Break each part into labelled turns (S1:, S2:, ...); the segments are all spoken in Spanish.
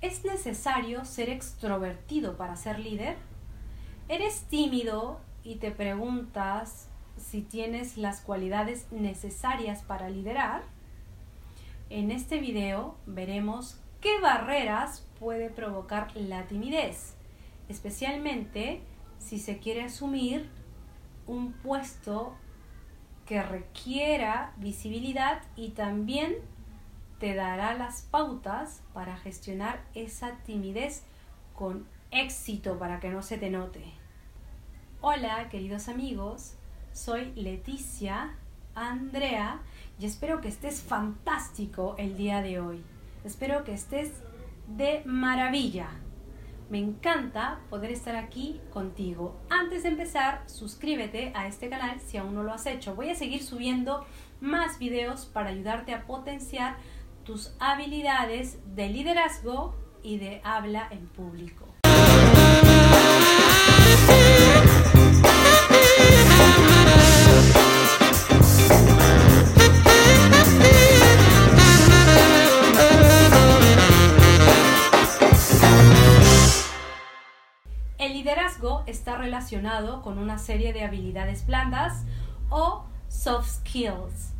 S1: ¿Es necesario ser extrovertido para ser líder? ¿Eres tímido y te preguntas si tienes las cualidades necesarias para liderar? En este video veremos qué barreras puede provocar la timidez, especialmente si se quiere asumir un puesto que requiera visibilidad y también te dará las pautas para gestionar esa timidez con éxito para que no se te note. Hola queridos amigos, soy Leticia Andrea y espero que estés fantástico el día de hoy. Espero que estés de maravilla. Me encanta poder estar aquí contigo. Antes de empezar, suscríbete a este canal si aún no lo has hecho. Voy a seguir subiendo más videos para ayudarte a potenciar tus habilidades de liderazgo y de habla en público. El liderazgo está relacionado con una serie de habilidades blandas o soft skills.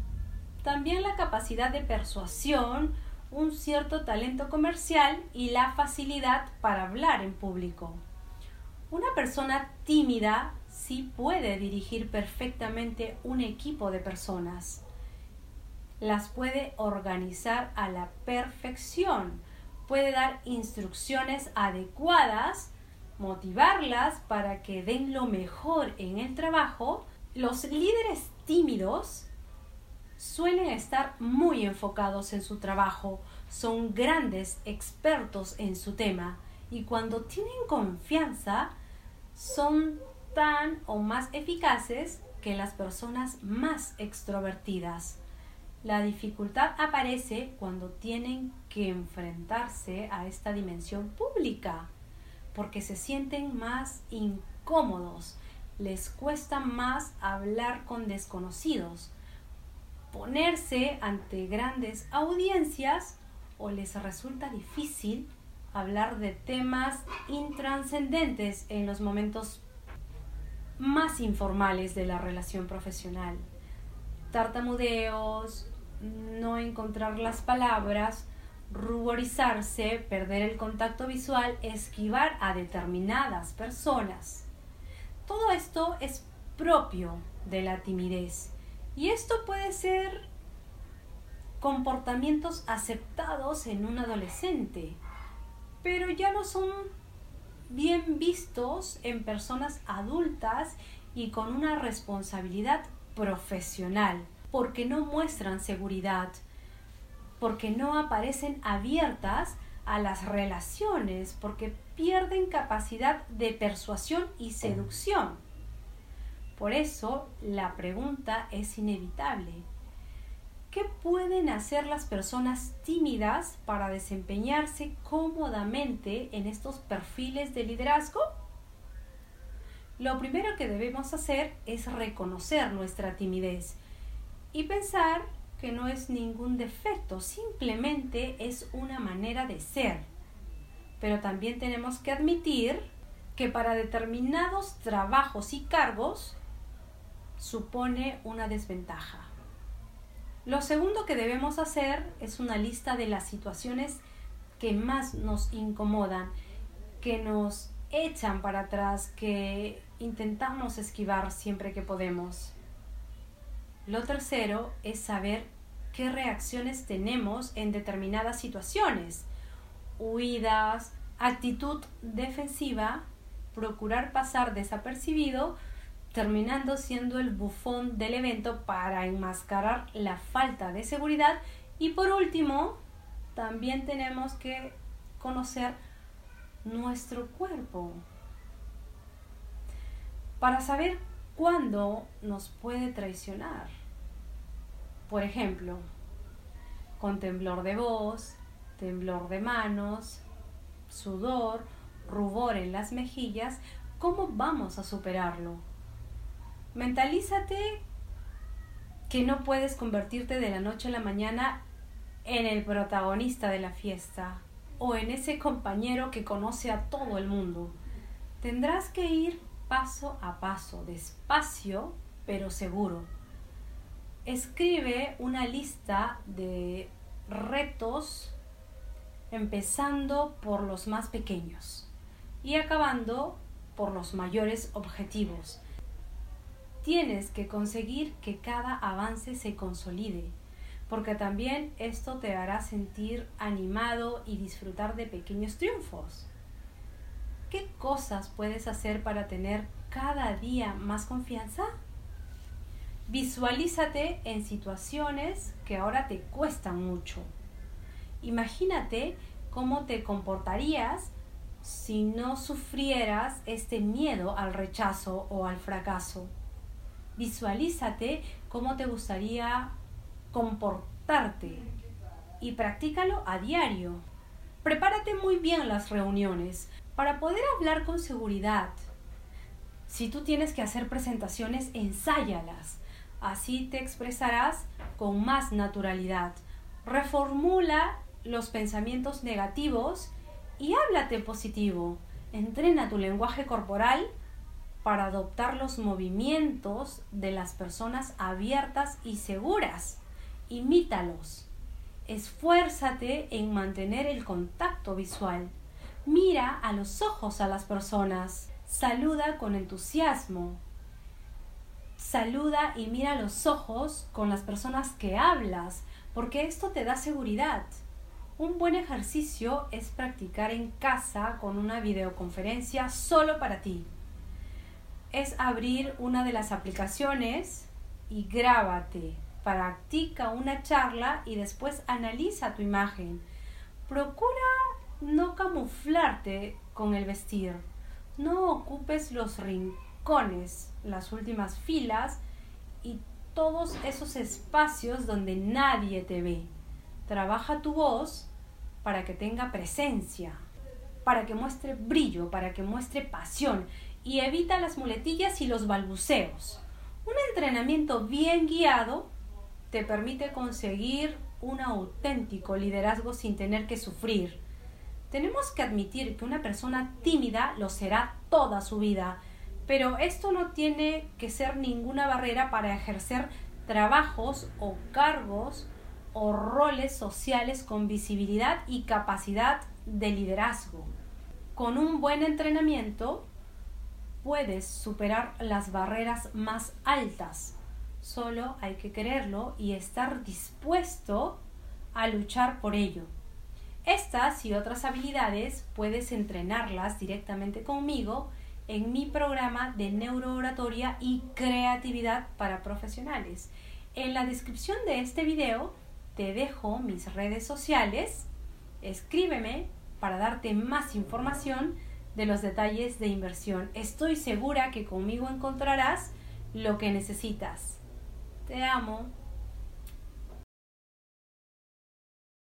S1: También la capacidad de persuasión, un cierto talento comercial y la facilidad para hablar en público. Una persona tímida sí puede dirigir perfectamente un equipo de personas. Las puede organizar a la perfección, puede dar instrucciones adecuadas motivarlas para que den lo mejor en el trabajo, los líderes tímidos suelen estar muy enfocados en su trabajo, son grandes expertos en su tema y cuando tienen confianza son tan o más eficaces que las personas más extrovertidas. La dificultad aparece cuando tienen que enfrentarse a esta dimensión pública porque se sienten más incómodos, les cuesta más hablar con desconocidos, ponerse ante grandes audiencias o les resulta difícil hablar de temas intranscendentes en los momentos más informales de la relación profesional. Tartamudeos, no encontrar las palabras ruborizarse, perder el contacto visual, esquivar a determinadas personas. Todo esto es propio de la timidez y esto puede ser comportamientos aceptados en un adolescente, pero ya no son bien vistos en personas adultas y con una responsabilidad profesional, porque no muestran seguridad, porque no aparecen abiertas a las relaciones, porque pierden capacidad de persuasión y seducción. Por eso la pregunta es inevitable. ¿Qué pueden hacer las personas tímidas para desempeñarse cómodamente en estos perfiles de liderazgo? Lo primero que debemos hacer es reconocer nuestra timidez y pensar que no es ningún defecto, simplemente es una manera de ser. Pero también tenemos que admitir que para determinados trabajos y cargos supone una desventaja. Lo segundo que debemos hacer es una lista de las situaciones que más nos incomodan, que nos echan para atrás, que intentamos esquivar siempre que podemos. Lo tercero es saber qué reacciones tenemos en determinadas situaciones. Huidas, actitud defensiva, procurar pasar desapercibido, terminando siendo el bufón del evento para enmascarar la falta de seguridad. Y por último, también tenemos que conocer nuestro cuerpo para saber cuándo nos puede traicionar. Por ejemplo, con temblor de voz, temblor de manos, sudor, rubor en las mejillas, ¿cómo vamos a superarlo? Mentalízate que no puedes convertirte de la noche a la mañana en el protagonista de la fiesta. o en ese compañero que conoce a todo el mundo. Tendrás que ir paso a paso, despacio, pero seguro. Escribe una lista de retos empezando por los más pequeños y acabando por los mayores objetivos. Tienes que conseguir que cada avance se consolide, porque también esto te hará sentir animado y disfrutar de pequeños triunfos. ¿Qué cosas puedes hacer para tener cada día más confianza? Visualízate en situaciones que ahora te cuestan mucho Imagínate cómo te comportarías si no sufrieras este miedo al rechazo o al fracaso. Visualízate cómo te gustaría comportarte y practícalo a diario. Prepárate muy bien las reuniones para poder hablar con seguridad. Si tú tienes que hacer presentaciones, ensáyalas. Así te expresarás con más naturalidad. Reformula los pensamientos negativos y háblate positivo. Entrena tu lenguaje corporal para adoptar los movimientos de las personas abiertas y seguras. Imítalos. Esfuérzate en mantener el contacto visual. Mira a los ojos a las personas. Saluda con entusiasmo. Saluda y mira a los ojos con las personas que hablas, porque esto te da seguridad. Un buen ejercicio es practicar en casa con una videoconferencia solo para ti. Es abrir una de las aplicaciones y grábate. Practica una charla y después analiza tu imagen. Procura no camuflarte con el vestir. No ocupes los rincones, las últimas filas y todos esos espacios donde nadie te ve. Trabaja tu voz para que tenga presencia, para que muestre brillo, para que muestre pasión y evita las muletillas y los balbuceos. Un entrenamiento bien guiado te permite conseguir un auténtico liderazgo sin tener que sufrir. Tenemos que admitir que una persona tímida lo será toda su vida, pero esto no tiene que ser ninguna barrera para ejercer trabajos o cargos o roles sociales con visibilidad y capacidad de liderazgo. Con un buen entrenamiento puedes superar las barreras más altas. Solo hay que quererlo y estar dispuesto a luchar por ello. Estas y otras habilidades puedes entrenarlas directamente conmigo en mi programa de neurooratoria y creatividad para profesionales. En la descripción de este video te dejo mis redes sociales, escríbeme para darte más información de los detalles de inversión. Estoy segura que conmigo encontrarás lo que necesitas. Te amo.